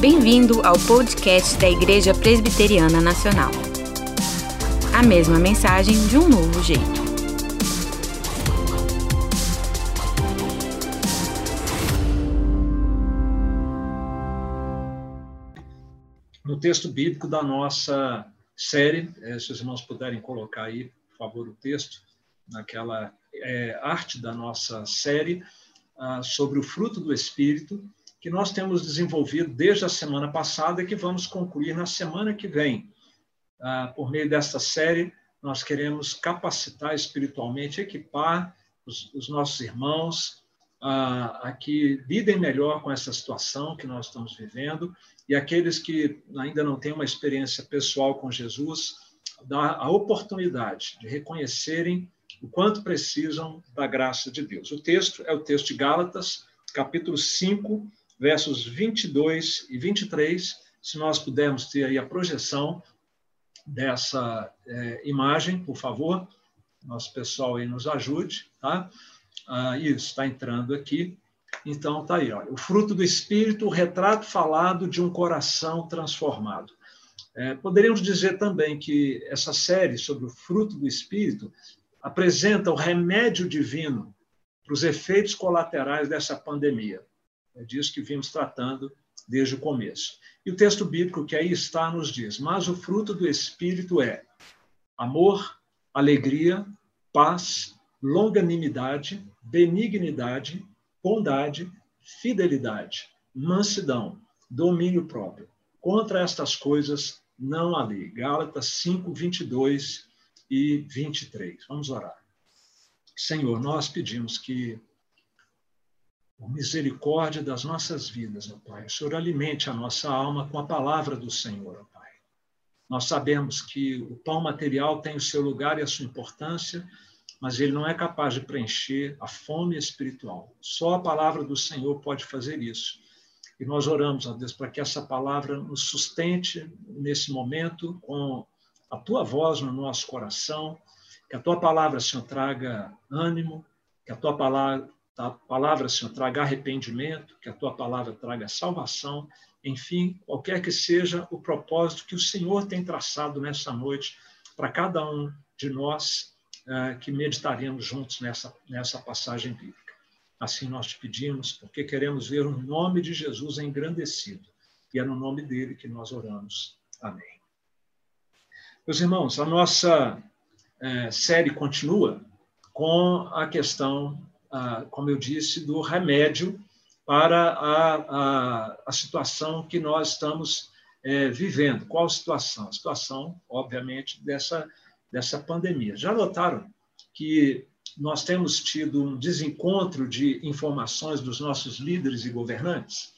Bem-vindo ao podcast da Igreja Presbiteriana Nacional. A mesma mensagem de um novo jeito. No texto bíblico da nossa série, eh, se os irmãos puderem colocar aí, por favor, o texto, naquela é, arte da nossa série ah, sobre o fruto do Espírito, que nós temos desenvolvido desde a semana passada e que vamos concluir na semana que vem. Ah, por meio desta série, nós queremos capacitar espiritualmente, equipar os, os nossos irmãos ah, a que lidem melhor com essa situação que nós estamos vivendo e aqueles que ainda não têm uma experiência pessoal com Jesus, dar a oportunidade de reconhecerem o quanto precisam da graça de Deus. O texto é o texto de Gálatas, capítulo 5, versos 22 e 23, se nós pudermos ter aí a projeção dessa é, imagem, por favor, nosso pessoal aí nos ajude, tá? Ah, isso, está entrando aqui. Então, tá aí, olha, o fruto do Espírito, o retrato falado de um coração transformado. É, poderíamos dizer também que essa série sobre o fruto do Espírito apresenta o remédio divino para os efeitos colaterais dessa pandemia. É disso que vimos tratando desde o começo. E o texto bíblico que aí está nos diz: Mas o fruto do Espírito é amor, alegria, paz, longanimidade, benignidade, bondade, fidelidade, mansidão, domínio próprio. Contra estas coisas não há lei. Gálatas 5, 22 e 23. Vamos orar. Senhor, nós pedimos que por misericórdia das nossas vidas, ó Pai. O Senhor alimente a nossa alma com a palavra do Senhor, ó Pai. Nós sabemos que o pão material tem o seu lugar e a sua importância, mas ele não é capaz de preencher a fome espiritual. Só a palavra do Senhor pode fazer isso. E nós oramos, ó Deus, para que essa palavra nos sustente nesse momento com a tua voz no nosso coração, que a tua palavra, Senhor, traga ânimo, que a tua palavra a palavra, Senhor, traga arrependimento, que a tua palavra traga salvação, enfim, qualquer que seja o propósito que o Senhor tem traçado nessa noite para cada um de nós uh, que meditaremos juntos nessa, nessa passagem bíblica. Assim nós te pedimos, porque queremos ver o nome de Jesus engrandecido. E é no nome dele que nós oramos. Amém. Meus irmãos, a nossa uh, série continua com a questão como eu disse, do remédio para a, a, a situação que nós estamos é, vivendo. Qual situação? A situação, obviamente, dessa, dessa pandemia. Já notaram que nós temos tido um desencontro de informações dos nossos líderes e governantes?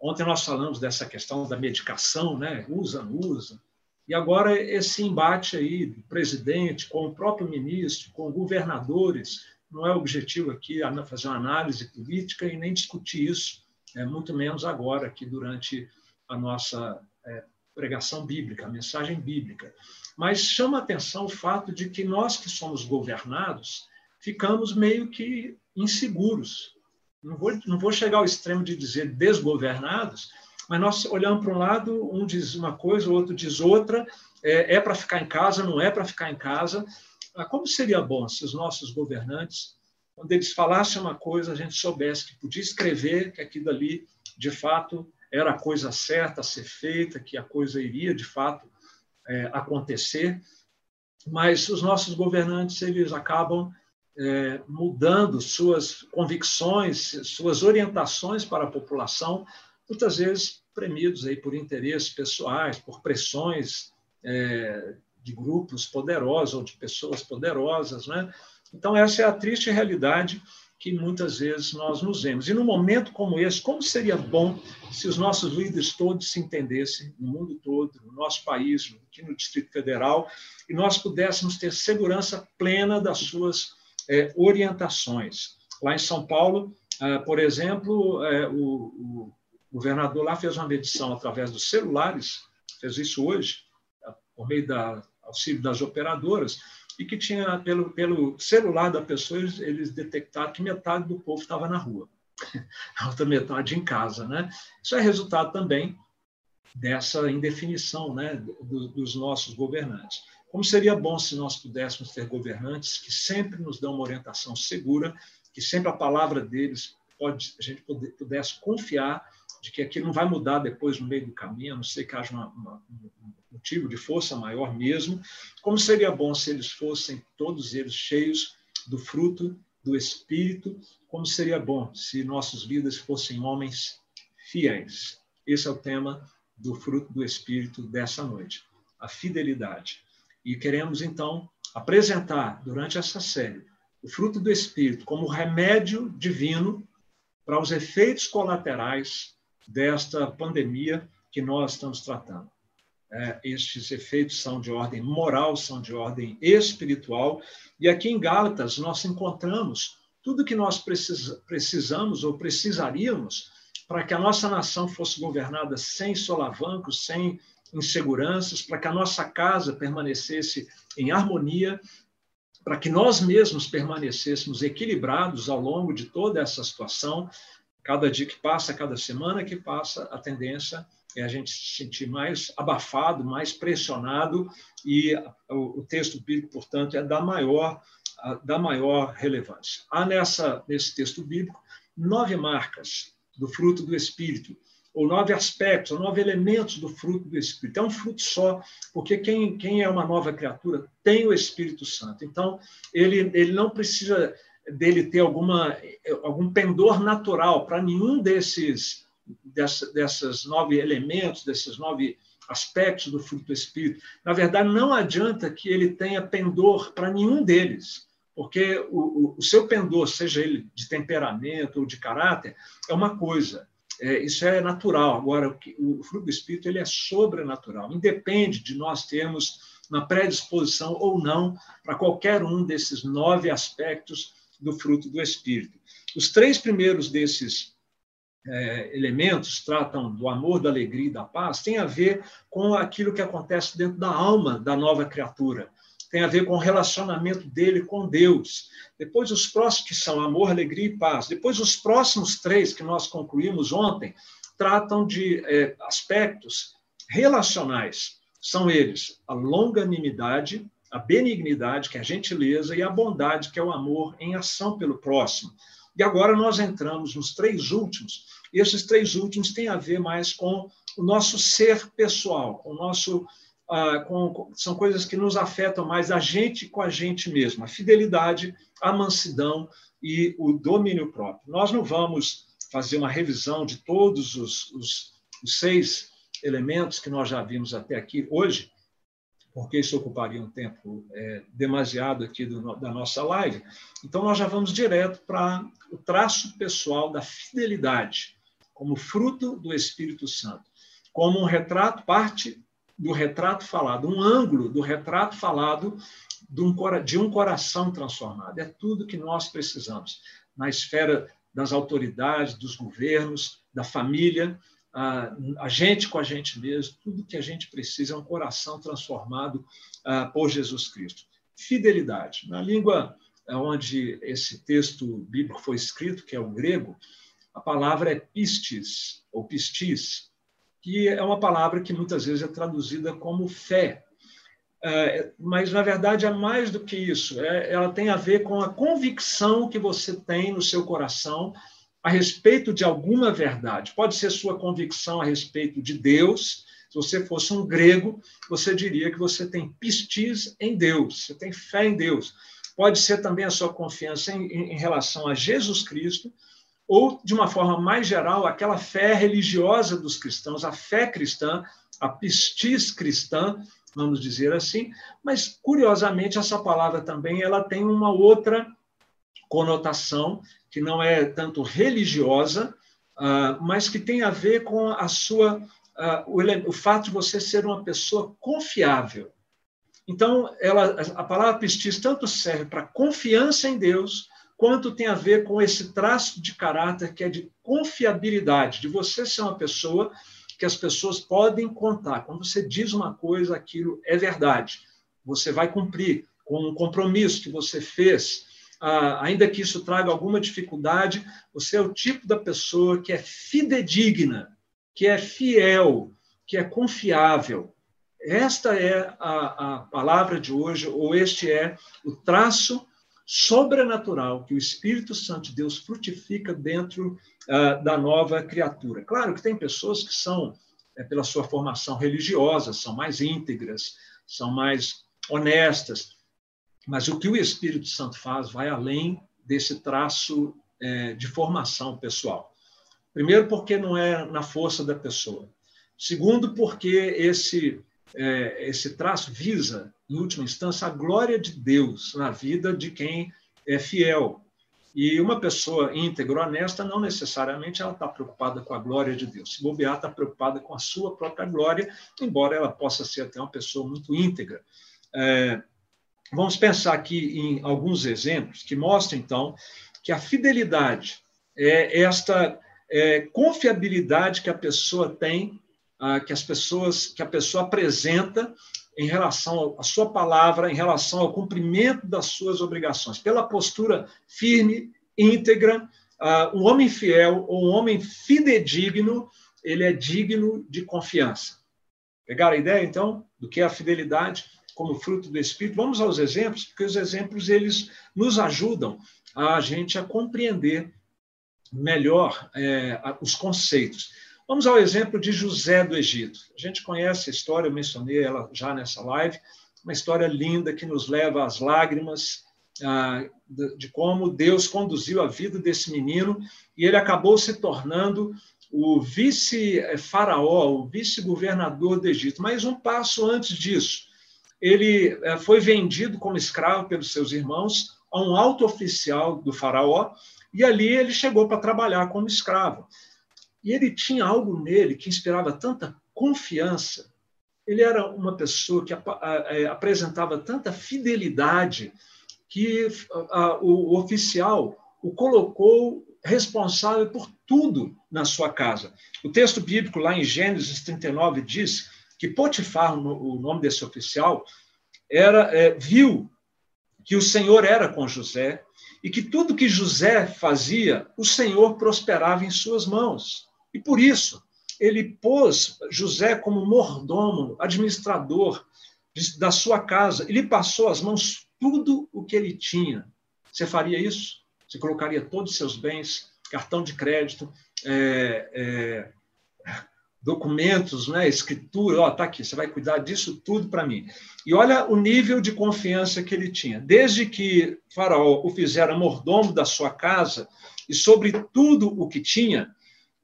Ontem nós falamos dessa questão da medicação, né? Usa, não usa. E agora esse embate aí do presidente com o próprio ministro, com governadores, não é objetivo aqui fazer uma análise política e nem discutir isso, é, muito menos agora, aqui durante a nossa é, pregação bíblica, a mensagem bíblica. Mas chama atenção o fato de que nós que somos governados ficamos meio que inseguros. Não vou, não vou chegar ao extremo de dizer desgovernados, mas nós olhamos para um lado, um diz uma coisa, o outro diz outra, é, é para ficar em casa, não é para ficar em casa, ah, como seria bom se os nossos governantes, quando eles falassem uma coisa, a gente soubesse que podia escrever que aquilo ali, de fato, era a coisa certa a ser feita, que a coisa iria, de fato, é, acontecer. Mas os nossos governantes, eles acabam é, mudando suas convicções, suas orientações para a população, muitas vezes premidos aí por interesses pessoais, por pressões é, de grupos poderosos ou de pessoas poderosas. Né? Então, essa é a triste realidade que muitas vezes nós nos vemos. E num momento como esse, como seria bom se os nossos líderes todos se entendessem, no mundo todo, no nosso país, aqui no Distrito Federal, e nós pudéssemos ter segurança plena das suas é, orientações. Lá em São Paulo, é, por exemplo, é, o, o governador lá fez uma medição através dos celulares, fez isso hoje, por meio da auxílio das operadoras, e que tinha, pelo, pelo celular da pessoa, eles, eles detectaram que metade do povo estava na rua. a outra metade em casa. Né? Isso é resultado também dessa indefinição né, do, dos nossos governantes. Como seria bom se nós pudéssemos ter governantes que sempre nos dão uma orientação segura, que sempre a palavra deles pode, a gente pudesse confiar de que aquilo não vai mudar depois no meio do caminho, a não ser que haja uma, uma, um motivo de força maior mesmo. Como seria bom se eles fossem, todos eles, cheios do fruto do Espírito, como seria bom se nossos vidas fossem homens fiéis. Esse é o tema do fruto do Espírito dessa noite, a fidelidade. E queremos, então, apresentar durante essa série o fruto do Espírito como remédio divino para os efeitos colaterais desta pandemia que nós estamos tratando. É, estes efeitos são de ordem moral, são de ordem espiritual, e aqui em Gálatas nós encontramos tudo que nós precisa, precisamos ou precisaríamos para que a nossa nação fosse governada sem solavancos, sem inseguranças, para que a nossa casa permanecesse em harmonia, para que nós mesmos permanecêssemos equilibrados ao longo de toda essa situação. Cada dia que passa, cada semana que passa, a tendência é a gente se sentir mais abafado, mais pressionado, e o, texto bíblico, portanto, é da maior, da maior relevância. Há nessa, nesse texto bíblico nove marcas do fruto do Espírito, ou nove aspectos, ou nove elementos do fruto do Espírito. É um fruto só, porque quem, quem é uma nova criatura tem o Espírito Santo. Então, ele, ele não precisa dele ter alguma, algum pendor natural para nenhum desses dessa, dessas nove elementos, desses nove aspectos do fruto do Espírito. Na verdade, não adianta que ele tenha pendor para nenhum deles porque o, o, seu pendor, seja ele de temperamento ou de caráter, é uma coisa. É, isso é natural. Agora, o, o fruto do Espírito ele é sobrenatural. Independe de nós termos uma predisposição ou não para qualquer um desses nove aspectos do fruto do Espírito. Os três primeiros desses é, elementos tratam do amor, da alegria e da paz, tem a ver com aquilo que acontece dentro da alma da nova criatura tem a ver com o relacionamento dele com Deus. Depois, os próximos, que são amor, alegria e paz. Depois, os próximos três, que nós concluímos ontem, tratam de é, aspectos relacionais. São eles a longanimidade, a benignidade, que é a gentileza, e a bondade, que é o amor em ação pelo próximo. E agora nós entramos nos três últimos, e esses três últimos têm a ver mais com o nosso ser pessoal, com o nosso ah, com, são coisas que nos afetam mais a gente com a gente mesmo, a fidelidade, a mansidão e o domínio próprio. Nós não vamos fazer uma revisão de todos os, os, os seis elementos que nós já vimos até aqui hoje, porque isso ocuparia um tempo é, demasiado aqui do, da nossa live. Então, nós já vamos direto para o traço pessoal da fidelidade, como fruto do Espírito Santo, como um retrato, parte do retrato falado, um ângulo do retrato falado de um, de um coração transformado. É tudo que nós precisamos na esfera das autoridades, dos governos, da família, a, a gente com a gente mesmo, tudo que a gente precisa é um coração transformado uh, por Jesus Cristo. Fidelidade. Na língua onde esse texto bíblico foi escrito, que é o grego, a palavra é pistis, ou pistis, que é uma palavra que muitas vezes é traduzida como fé. É, mas, na verdade, é mais do que isso. É, ela tem a ver com a convicção que você tem no seu coração a respeito de alguma verdade. Pode ser sua convicção a respeito de Deus. Se você fosse um grego, você diria que você tem pistis em Deus, você tem fé em Deus. Pode ser também a sua confiança em, em relação a Jesus Cristo, ou, de uma forma mais geral, aquela fé religiosa dos cristãos, a fé cristã, a pistis cristã, vamos dizer assim, mas, curiosamente, essa palavra também ela tem uma outra conotação, que não é tanto religiosa, uh, mas que tem a ver com a sua, o, o fato de você ser uma pessoa confiável. Então, ela, a palavra pistis tanto serve para confiança em Deus, quanto tem a ver com esse traço de caráter que é de confiabilidade, de você ser uma pessoa que as pessoas podem contar. Quando você diz uma coisa, aquilo é verdade. Você vai cumprir com um compromisso que você fez. Ah, ainda que isso traga alguma dificuldade, você é o tipo da pessoa que é fidedigna, que é fiel, que é confiável. Esta é a, a palavra de hoje, ou este é o traço sobrenatural que o Espírito Santo de Deus frutifica dentro uh, da nova criatura. Claro que tem pessoas que são, é, pela sua formação religiosa, são mais íntegras, são mais honestas, mas o que o Espírito Santo faz vai além desse traço é, de formação pessoal. Primeiro, porque não é na força da pessoa. Segundo, porque esse, é, esse traço visa, em última instância, a glória de Deus na vida de quem é fiel. E uma pessoa íntegra, honesta, não necessariamente ela está preocupada com a glória de Deus. Se bobear, está preocupada com a sua própria glória, embora ela possa ser até uma pessoa muito íntegra. É, Vamos pensar aqui em alguns exemplos que mostram, então, que a fidelidade é esta é, confiabilidade que a pessoa tem, ah, que as pessoas, que a pessoa apresenta em relação à sua palavra, em relação ao cumprimento das suas obrigações, pela postura firme, íntegra, ah, um homem fiel ou um homem fidedigno, ele é digno de confiança. Pegaram a ideia, então, do que é a fidelidade? Como fruto do Espírito. Vamos aos exemplos, porque os exemplos eles nos ajudam a gente a compreender melhor é, os conceitos. Vamos ao exemplo de José do Egito. A gente conhece a história, eu mencionei ela já nessa live, uma história linda que nos leva às lágrimas ah, de como Deus conduziu a vida desse menino e ele acabou se tornando o vice-faraó, o vice-governador do Egito. Mas um passo antes disso, ele eh, foi vendido como escravo pelos seus irmãos a um alto oficial do faraó, e ali ele chegou para trabalhar como escravo. E ele tinha algo nele que inspirava tanta confiança. Ele era uma pessoa que eh, apresentava tanta fidelidade que o oficial o colocou responsável por tudo na sua casa. O texto bíblico lá em Gênesis 39 diz que Potifar, o nome desse oficial, era é, viu que o Senhor era com José e que tudo que José fazia, o Senhor prosperava em suas mãos. E por isso, ele pôs José como mordomo, administrador de, da sua casa. Ele passou às mãos tudo o que ele tinha. Você faria isso? Você colocaria todos os seus bens, cartão de crédito, é, é, documentos, né, escritura, ó, tá aqui, você vai cuidar disso tudo para mim. E olha o nível de confiança que ele tinha. Desde que Faraó o fizera mordomo da sua casa e sobre tudo o que tinha,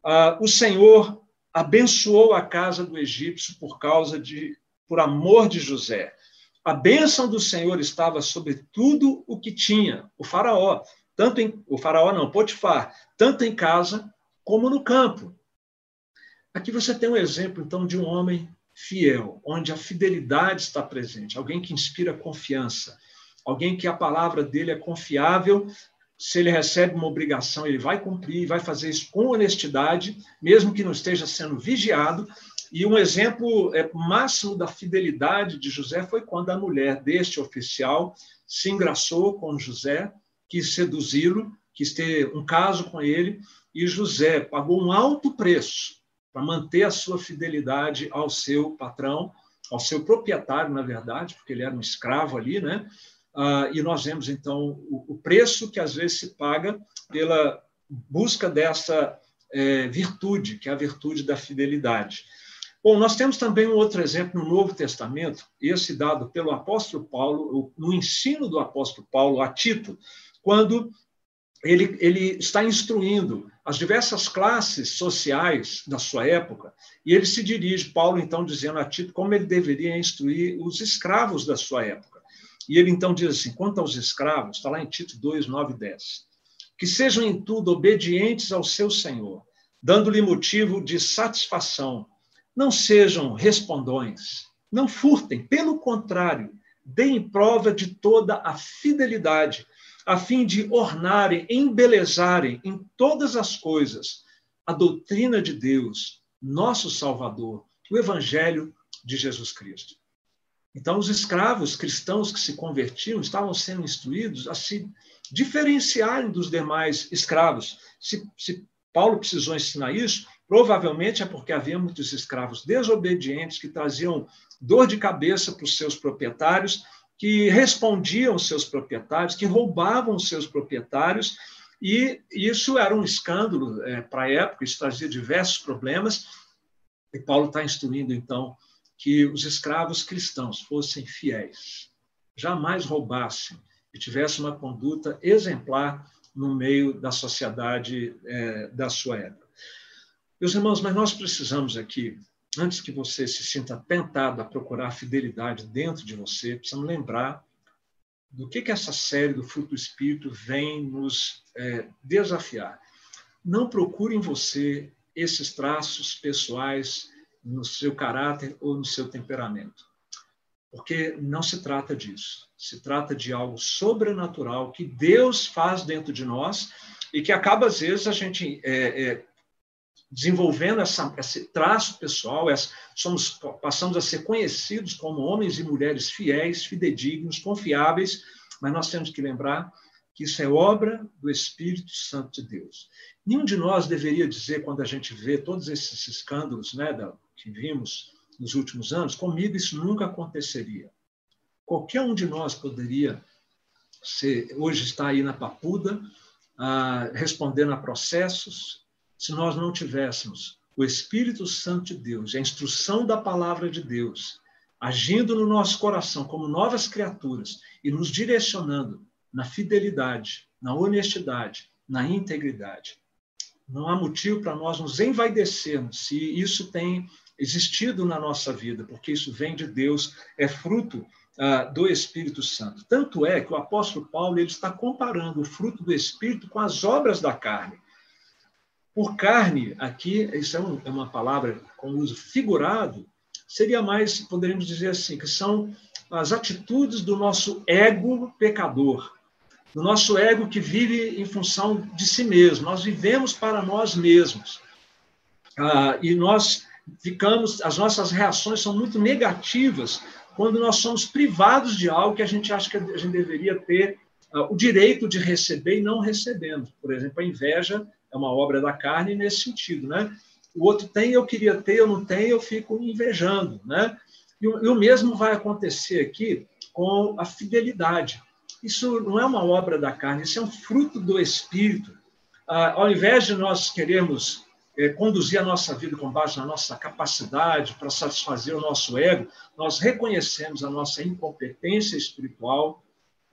uh, o Senhor abençoou a casa do egípcio por causa de, por amor de José. A bênção do Senhor estava sobre tudo o que tinha, o Faraó, tanto em, o Faraó não, Potifar, tanto em casa como no campo. Aqui você tem um exemplo, então, de um homem fiel, onde a fidelidade está presente, alguém que inspira confiança, alguém que a palavra dele é confiável. Se ele recebe uma obrigação, ele vai cumprir, vai fazer isso com honestidade, mesmo que não esteja sendo vigiado. E um exemplo é, máximo da fidelidade de José foi quando a mulher deste oficial se engraçou com José, quis seduzi-lo, quis ter um caso com ele, e José pagou um alto preço para manter a sua fidelidade ao seu patrão, ao seu proprietário, na verdade, porque ele era um escravo ali, né? Ah, e nós vemos, então, o, preço que às vezes se paga pela busca dessa é, virtude, que é a virtude da fidelidade. Bom, nós temos também um outro exemplo no Novo Testamento, esse dado pelo apóstolo Paulo, no ensino do apóstolo Paulo a Tito, quando ele, ele está instruindo as diversas classes sociais da sua época, e ele se dirige, Paulo, então, dizendo a Tito como ele deveria instruir os escravos da sua época. E ele então diz assim: quanto aos escravos, está lá em Tito 2, 9 e 10, que sejam em tudo obedientes ao seu Senhor, dando-lhe motivo de satisfação, não sejam respondões, não furtem, pelo contrário, deem prova de toda a fidelidade a fim de ornarem, embelezarem em todas as coisas a doutrina de Deus, nosso Salvador, o Evangelho de Jesus Cristo. Então, os escravos cristãos que se convertiam estavam sendo instruídos a se diferenciarem dos demais escravos. Se, se Paulo precisou ensinar isso, provavelmente é porque havia muitos escravos desobedientes que traziam dor de cabeça para os seus proprietários, que respondiam seus proprietários, que roubavam seus proprietários, e isso era um escândalo é, para a época, isso trazia diversos problemas, e Paulo está instruindo, então, que os escravos cristãos fossem fiéis, jamais roubassem e tivessem uma conduta exemplar no meio da sociedade é, da sua época. Meus irmãos, mas nós precisamos aqui, antes que você se sinta tentado a procurar fidelidade dentro de você, precisamos lembrar do que, que essa série do fruto do Espírito vem nos é, desafiar. Não procure em você esses traços pessoais no seu caráter ou no seu temperamento. Porque não se trata disso. Se trata de algo sobrenatural que Deus faz dentro de nós e que acaba, às vezes, a gente é, é, desenvolvendo essa, esse traço pessoal, essa, somos, passamos a ser conhecidos como homens e mulheres fiéis, fidedignos, confiáveis, mas nós temos que lembrar que isso é obra do Espírito Santo de Deus. Nenhum de nós deveria dizer, quando a gente vê todos esses escândalos né, da, que vimos nos últimos anos, comigo isso nunca aconteceria. Qualquer um de nós poderia ser, hoje está aí na papuda, ah, respondendo a processos, se nós não tivéssemos o Espírito Santo de Deus, a instrução da palavra de Deus, agindo no nosso coração como novas criaturas e nos direcionando na fidelidade, na honestidade, na integridade. Não há motivo para nós nos envaidecermos se isso tem existido na nossa vida, porque isso vem de Deus, é fruto ah, do Espírito Santo. Tanto é que o apóstolo Paulo ele está comparando o fruto do Espírito com as obras da carne. Por carne, aqui, isso é, um, é uma palavra com uso figurado, seria mais, poderíamos dizer assim, que são as atitudes do nosso ego pecador, do nosso ego que vive em função de si mesmo. Nós vivemos para nós mesmos. Ah, e nós ficamos, as nossas reações são muito negativas quando nós somos privados de algo que a gente acha que a gente deveria ter uh, o direito de receber e não recebendo. Por exemplo, a inveja é uma obra da carne nesse sentido, né? O outro tem, eu queria ter, eu não tenho, eu fico invejando, né? E, e o mesmo vai acontecer aqui com a fidelidade. Isso não é uma obra da carne, isso é um fruto do Espírito. Uh, ao invés de nós queremos é, conduzir a nossa vida com base na nossa capacidade para satisfazer o nosso ego, nós reconhecemos a nossa incompetência espiritual.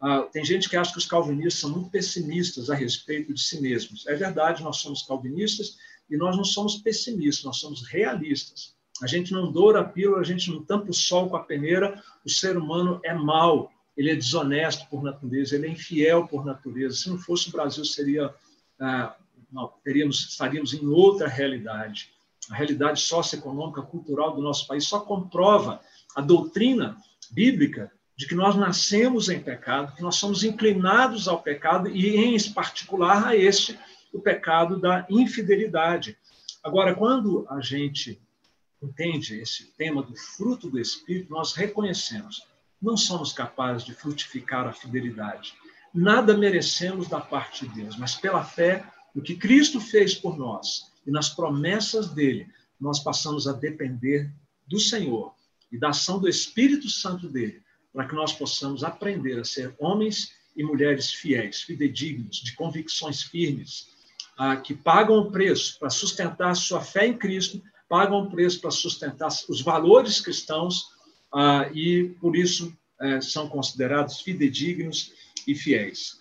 Ah, tem gente que acha que os calvinistas são muito pessimistas a respeito de si mesmos. É verdade, nós somos calvinistas e nós não somos pessimistas, nós somos realistas. A gente não doura a pílula, a gente não tampa o sol com a peneira. O ser humano é mau, ele é desonesto por natureza, ele é infiel por natureza. Se não fosse o Brasil, seria ah, nós teríamos, estaríamos em outra realidade. A realidade socioeconômica, cultural do nosso país só comprova a doutrina bíblica de que nós nascemos em pecado, que nós somos inclinados ao pecado e, em particular, a este, o pecado da infidelidade. Agora, quando a gente entende esse tema do fruto do Espírito, nós reconhecemos, não somos capazes de frutificar a fidelidade. Nada merecemos da parte de Deus, mas pela fé no que Cristo fez por nós e nas promessas dele, nós passamos a depender do Senhor e da ação do Espírito Santo dele, para que nós possamos aprender a ser homens e mulheres fiéis, fidedignos, de convicções firmes, ah, que pagam o preço para sustentar sua fé em Cristo, pagam o preço para sustentar os valores cristãos ah, e, por isso, eh, são considerados fidedignos e fiéis.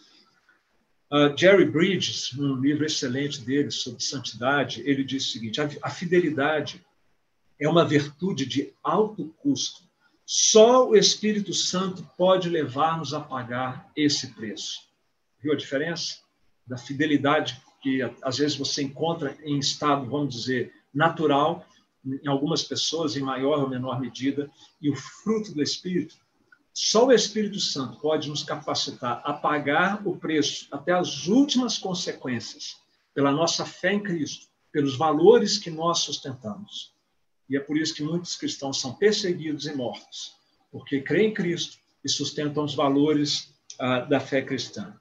Uh, Jerry Bridges, num livro excelente dele sobre santidade, ele diz o seguinte: a fidelidade é uma virtude de alto custo. Só o Espírito Santo pode levar-nos a pagar esse preço. Viu a diferença? Da fidelidade que às vezes você encontra em estado, vamos dizer, natural, em algumas pessoas, em maior ou menor medida, e o fruto do Espírito só o Espírito Santo pode nos capacitar a pagar o preço até as últimas consequências pela nossa fé em Cristo, pelos valores que nós sustentamos. E é por isso que muitos cristãos são perseguidos e mortos, porque creem em Cristo e sustentam os valores ah, da fé cristã.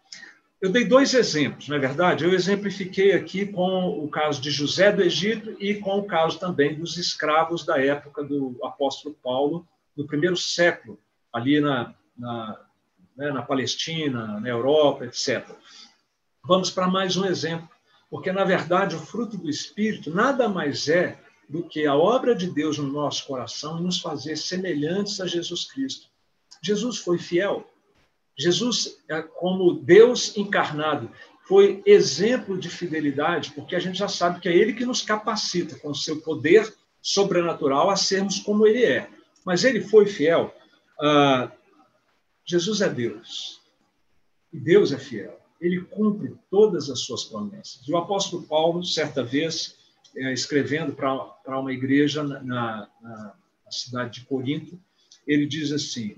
Eu dei dois exemplos, não é verdade? Eu exemplifiquei aqui com o caso de José do Egito e com o caso também dos escravos da época do apóstolo Paulo, no primeiro século, ali na, na, né, na Palestina, na Europa, etc. Vamos para mais um exemplo, porque, na verdade, o fruto do Espírito nada mais é do que a obra de Deus no nosso coração e nos fazer semelhantes a Jesus Cristo. Jesus foi fiel. Jesus, é, como Deus encarnado, foi exemplo de fidelidade, porque a gente já sabe que é Ele que nos capacita com o seu poder sobrenatural a sermos como Ele é. Mas Ele foi fiel. Ah, Jesus é Deus. E Deus é fiel. Ele cumpre todas as suas promessas. E o apóstolo Paulo, certa vez, escrevendo para uma igreja na, na, na, cidade de Corinto, ele diz assim: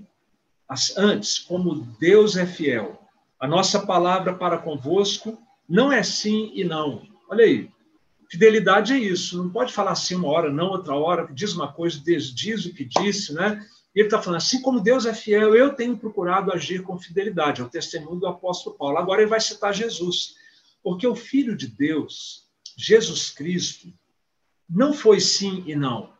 Antes, como Deus é fiel, a nossa palavra para convosco não é sim e não. Olha aí, fidelidade é isso, não pode falar assim uma hora, não outra hora, diz uma coisa, desdiz o que disse, né? E ele está falando, assim como Deus é fiel, eu tenho procurado agir com fidelidade, é o testemunho do apóstolo Paulo. Agora ele vai citar Jesus, porque o Filho de Deus, Jesus Cristo não foi sim e não,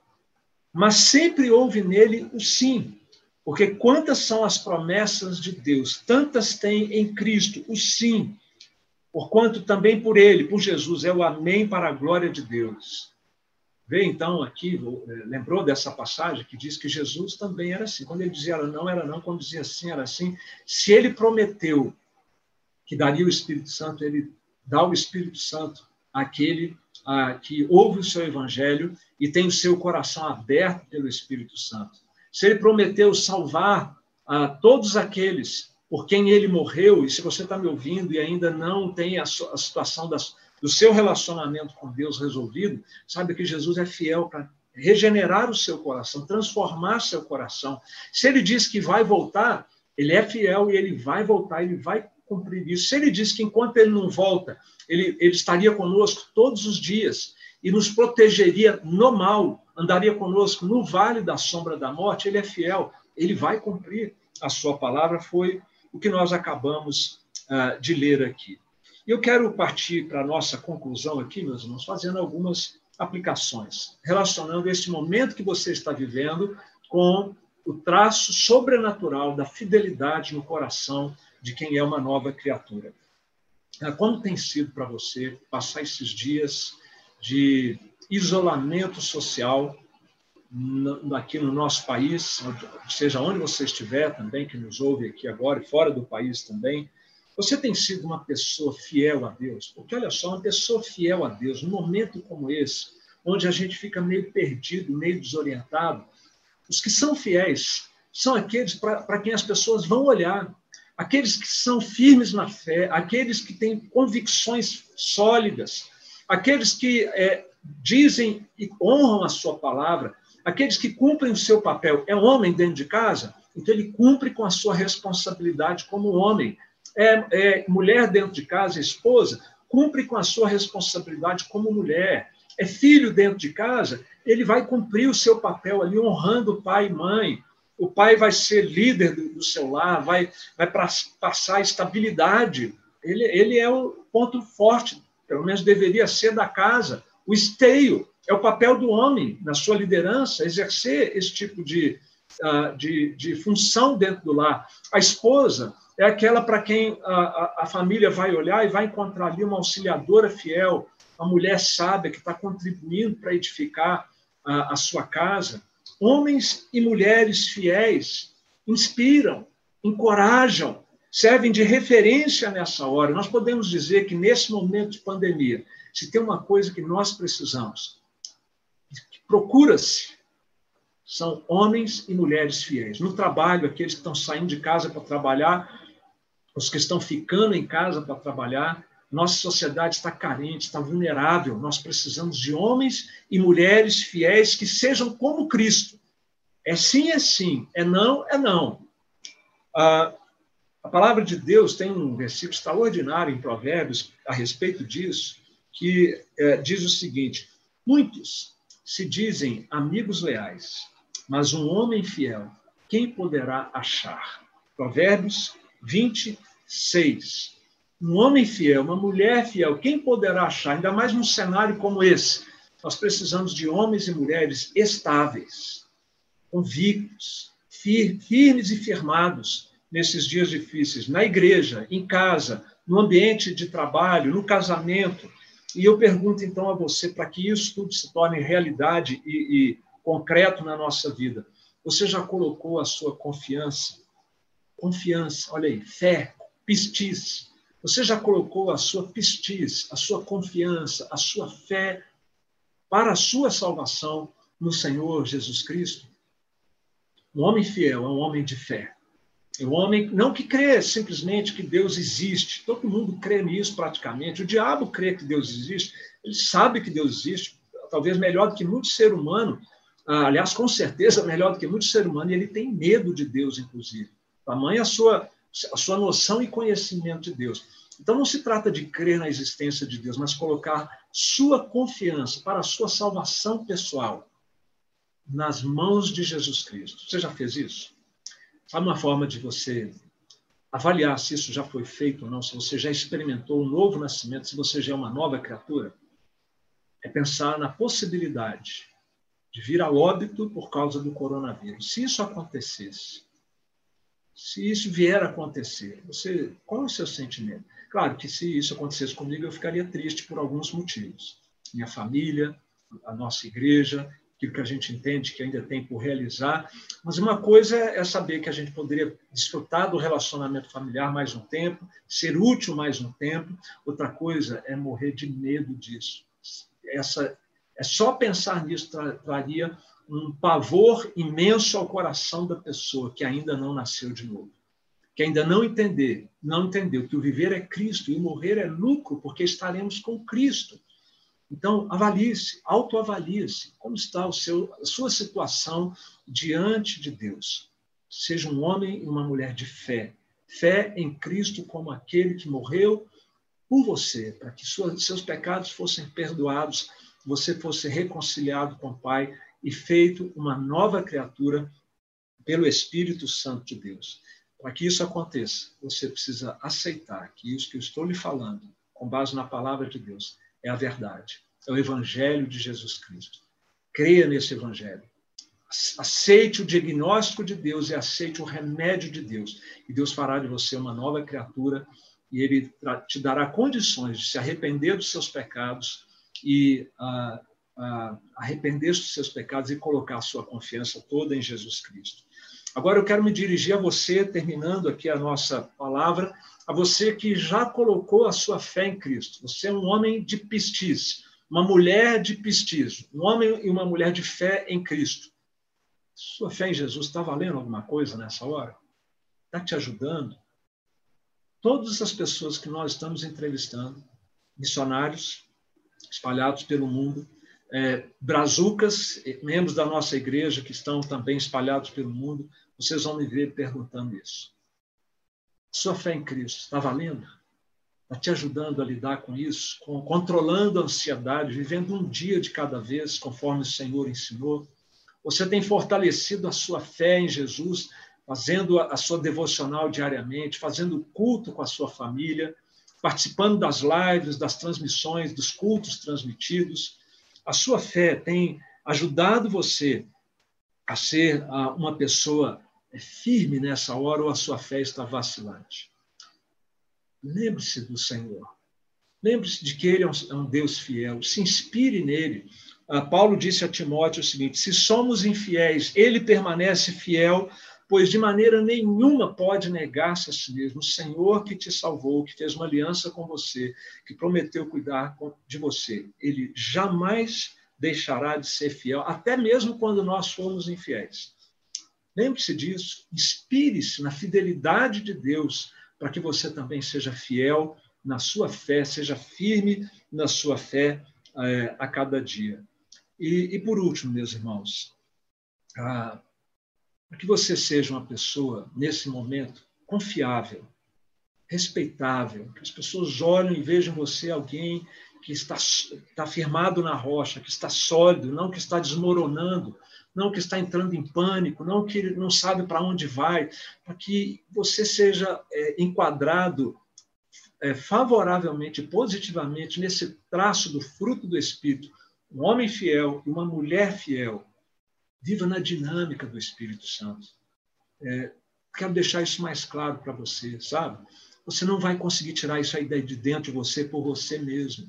mas sempre houve nele o sim. Porque quantas são as promessas de Deus, tantas tem em Cristo o sim, porquanto também por ele, por Jesus, é o amém para a glória de Deus. Vê então aqui, eh, lembrou dessa passagem que diz que Jesus também era assim. Quando ele dizia era não, era não, quando dizia sim, era sim. Se ele prometeu que daria o Espírito Santo, ele dá o Espírito Santo àquele ah, que ouve o seu evangelho e tem o seu coração aberto pelo Espírito Santo. Se ele prometeu salvar a todos aqueles por quem ele morreu, e se você está me ouvindo e ainda não tem a, a situação das, do seu relacionamento com Deus resolvido, sabe que Jesus é fiel para regenerar o seu coração, transformar seu coração. Se ele diz que vai voltar, ele é fiel e ele vai voltar, ele vai cumprir isso. Se ele diz que enquanto ele não volta, ele, ele estaria conosco todos os dias e nos protegeria no mal, andaria conosco no vale da sombra da morte, ele é fiel, ele vai cumprir a sua palavra, foi o que nós acabamos uh, de ler aqui. Eu quero partir para a nossa conclusão aqui, meus irmãos, fazendo algumas aplicações, relacionando este momento que você está vivendo com o traço sobrenatural da fidelidade no coração de quem é uma nova criatura. Ah, como tem sido para você passar esses dias de isolamento social aqui no nosso país, seja onde você estiver também, que nos ouve aqui agora e fora do país também, você tem sido uma pessoa fiel a Deus? Porque olha só, uma pessoa fiel a Deus, num momento como esse, onde a gente fica meio perdido, meio desorientado, os que são fiéis são aqueles para quem as pessoas vão olhar, aqueles que são firmes na fé, aqueles que têm convicções sólidas, aqueles que é, dizem e honram a sua palavra, aqueles que cumprem o seu papel. É homem dentro de casa, então ele cumpre com a sua responsabilidade como homem. É, é mulher dentro de casa, esposa, cumpre com a sua responsabilidade como mulher. É filho dentro de casa, ele vai cumprir o seu papel ali, honrando pai e mãe, o pai vai ser líder do, do seu lar, vai, vai pra, passar estabilidade. Ele, ele é o ponto forte, pelo menos deveria ser da casa, o esteio. É o papel do homem, na sua liderança, exercer esse tipo de, uh, de, de função dentro do lar. A esposa é aquela para quem a, a, a, família vai olhar e vai encontrar ali uma auxiliadora fiel, uma mulher sábia que está contribuindo para edificar a, a sua casa. Homens e mulheres fiéis inspiram, encorajam, servem de referência nessa hora. Nós podemos dizer que nesse momento de pandemia, se tem uma coisa que nós precisamos, procura-se, são homens e mulheres fiéis. No trabalho, aqueles que estão saindo de casa para trabalhar, os que estão ficando em casa para trabalhar, nossa sociedade está carente, está vulnerável. Nós precisamos de homens e mulheres fiéis que sejam como Cristo. É sim, é sim. É não, é não. Ah, a palavra de Deus tem um versículo extraordinário em Provérbios a respeito disso, que é, diz o seguinte: Muitos se dizem amigos leais, mas um homem fiel quem poderá achar? Provérbios 26. Um homem fiel, uma mulher fiel, quem poderá achar? Ainda mais num cenário como esse. Nós precisamos de homens e mulheres estáveis, convictos, firmes e firmados nesses dias difíceis, na igreja, em casa, no ambiente de trabalho, no casamento. E eu pergunto então a você, para que isso tudo se torne realidade e, e concreto na nossa vida, você já colocou a sua confiança? Confiança, olha aí, fé, pistis. Você já colocou a sua pistis, a sua confiança, a sua fé para a sua salvação no Senhor Jesus Cristo? Um homem fiel é um homem de fé. É um homem não que crê simplesmente que Deus existe. Todo mundo crê nisso praticamente. O diabo crê que Deus existe. Ele sabe que Deus existe, talvez melhor do que muito ser humano. Ah, aliás, com certeza melhor do que muito ser humano. E ele tem medo de Deus, inclusive. Tamanha a sua a sua noção e conhecimento de Deus. Então não se trata de crer na existência de Deus, mas colocar sua confiança para a sua salvação pessoal nas mãos de Jesus Cristo. Você já fez isso? Sabe uma forma de você avaliar se isso já foi feito ou não, se você já experimentou um novo nascimento, se você já é uma nova criatura? É pensar na possibilidade de vir a óbito por causa do coronavírus. Se isso acontecesse, se isso vier a acontecer, você, qual é o seu sentimento? Claro que se isso acontecesse comigo, eu ficaria triste por alguns motivos. Minha família, a nossa igreja, aquilo que a gente entende que ainda tem por realizar. Mas uma coisa é saber que a gente poderia desfrutar do relacionamento familiar mais um tempo, ser útil mais um tempo. Outra coisa é morrer de medo disso. Essa é só pensar nisso traria um pavor imenso ao coração da pessoa que ainda não nasceu de novo, que ainda não entender, não entendeu que o viver é Cristo e morrer é lucro, porque estaremos com Cristo. Então, avalie-se, autoavalie-se. Como está o seu, a sua situação diante de Deus? Seja um homem e uma mulher de fé. Fé em Cristo como aquele que morreu por você, para que seus pecados fossem perdoados, você fosse reconciliado com o Pai e feito uma nova criatura pelo Espírito Santo de Deus. Para que isso aconteça, você precisa aceitar que isso que eu estou lhe falando, com base na palavra de Deus, é a verdade, é o Evangelho de Jesus Cristo. Creia nesse Evangelho. Aceite o diagnóstico de Deus e aceite o remédio de Deus. E Deus fará de você uma nova criatura e Ele te dará condições de se arrepender dos seus pecados e uh, uh, arrepender dos seus pecados e colocar a sua confiança toda em Jesus Cristo. Agora eu quero me dirigir a você, terminando aqui a nossa palavra, a você que já colocou a sua fé em Cristo. Você é um homem de pistis, uma mulher de pistis, um homem e uma mulher de fé em Cristo. Sua fé em Jesus está valendo alguma coisa nessa hora? Está te ajudando? Todas as pessoas que nós estamos entrevistando, missionários espalhados pelo mundo, é, brazucas, membros da nossa igreja que estão também espalhados pelo mundo, vocês vão me ver perguntando isso. Sua fé em Cristo está valendo? Está te ajudando a lidar com isso? Com, controlando a ansiedade, vivendo um dia de cada vez, conforme o Senhor ensinou? Você tem fortalecido a sua fé em Jesus, fazendo a, a sua devocional diariamente, fazendo culto com a sua família, participando das lives, das transmissões, dos cultos transmitidos. A sua fé tem ajudado você a ser ah, uma pessoa é firme nessa hora ou a sua fé está vacilante. Lembre-se do Senhor. Lembre-se de que Ele é um, é Deus fiel. Se inspire nele. Ah, Paulo disse a Timóteo o seguinte: se somos infiéis, ele permanece fiel, pois de maneira nenhuma pode negar-se a si mesmo. O Senhor que te salvou, que fez uma aliança com você, que prometeu cuidar de você, ele jamais deixará de ser fiel, até mesmo quando nós formos infiéis. Lembre-se disso, inspire-se na fidelidade de Deus, para que você também seja fiel na sua fé, seja firme na sua fé é, a cada dia. E, e, por último, meus irmãos, ah, para que você seja uma pessoa, nesse momento, confiável, respeitável, que as pessoas olhem e vejam você alguém que está, está firmado na rocha, que está sólido, não que está desmoronando, não que está entrando em pânico, não que não sabe para onde vai, para que você seja é, enquadrado é, favoravelmente, positivamente nesse traço do fruto do Espírito, um homem fiel e uma mulher fiel. Viva na dinâmica do Espírito Santo. É, quero deixar isso mais claro para você, sabe? Você não vai conseguir tirar isso aí de dentro de você por você mesmo.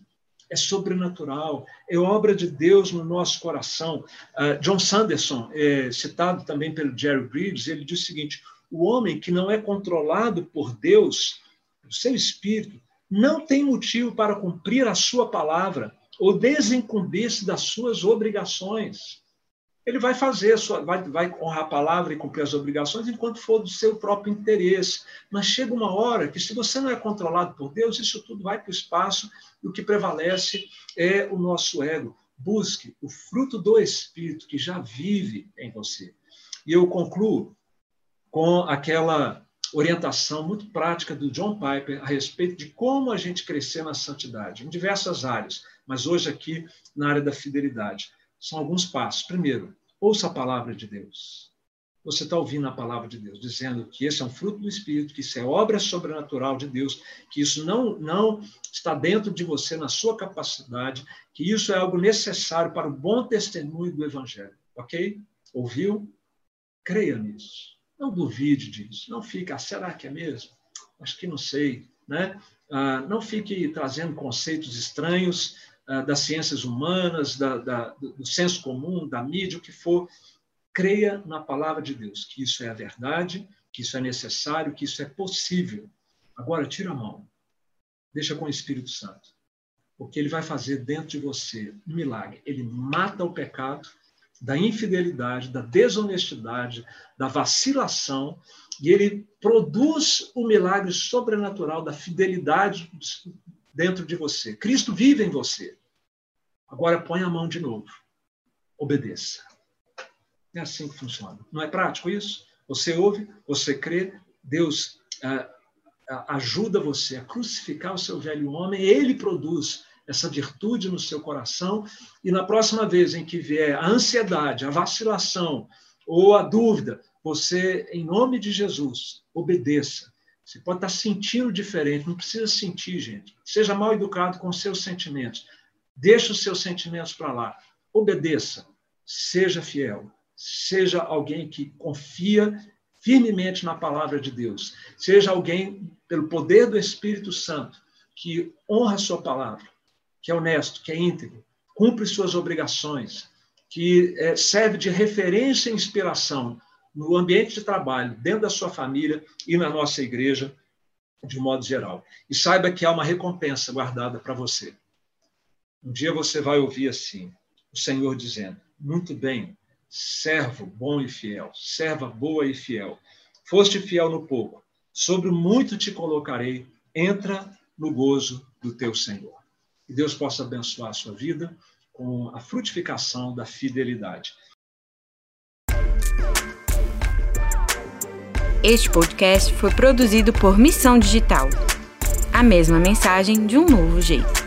É sobrenatural, é obra de Deus no nosso coração. Uh, John Sanderson, é, citado também pelo Jerry Bridges, ele diz o seguinte: o homem que não é controlado por Deus, o seu espírito, não tem motivo para cumprir a sua palavra ou desincumbir-se das suas obrigações ele vai fazer, vai, vai honrar a palavra e cumprir as obrigações enquanto for do seu próprio interesse. Mas chega uma hora que, se você não é controlado por Deus, isso tudo vai para o espaço e o que prevalece é o nosso ego. Busque o fruto do Espírito que já vive em você. E eu concluo com aquela orientação muito prática do John Piper a respeito de como a gente crescer na santidade, em diversas áreas, mas hoje aqui na área da fidelidade são alguns passos. Primeiro, ouça a palavra de Deus. Você está ouvindo a palavra de Deus, dizendo que esse é um fruto do Espírito, que isso é obra sobrenatural de Deus, que isso não, não está dentro de você, na sua capacidade, que isso é algo necessário para o bom testemunho do Evangelho. Ok? Ouviu? Creia nisso. Não duvide disso. Não fique, ah, será que é mesmo? Acho que não sei. Né? Ah, não fique trazendo conceitos estranhos das ciências humanas, da, da, do senso comum, da mídia, o que for, creia na palavra de Deus, que isso é a verdade, que isso é necessário, que isso é possível. Agora, tira a mão, deixa com o Espírito Santo, porque ele vai fazer dentro de você um milagre. Ele mata o pecado da infidelidade, da desonestidade, da vacilação, e ele produz o milagre sobrenatural da fidelidade dentro de você. Cristo vive em você. Agora põe a mão de novo. Obedeça. É assim que funciona. Não é prático isso? Você ouve, você crê, Deus ah, ah, ajuda você a crucificar o seu velho homem, ele produz essa virtude no seu coração, e na próxima vez em que vier a ansiedade, a vacilação ou a dúvida, você, em nome de Jesus, obedeça você pode estar sentindo diferente, não precisa sentir, gente. Seja mal educado com seus sentimentos. Deixe os seus sentimentos para lá. Obedeça. Seja fiel. Seja alguém que confia firmemente na palavra de Deus. Seja alguém, pelo poder do Espírito Santo, que honra a sua palavra, que é honesto, que é íntegro, cumpre suas obrigações, que é, serve de referência e inspiração no ambiente de trabalho, dentro da sua família e na nossa igreja, de modo geral. E saiba que há uma recompensa guardada para você. Um dia você vai ouvir assim, o Senhor dizendo: Muito bem, servo bom e fiel, serva boa e fiel. Foste fiel no pouco, sobre muito te colocarei, entra no gozo do teu Senhor. Que Deus possa abençoar a sua vida com a frutificação da fidelidade. Este podcast foi produzido por Missão Digital. A mesma mensagem de um novo jeito.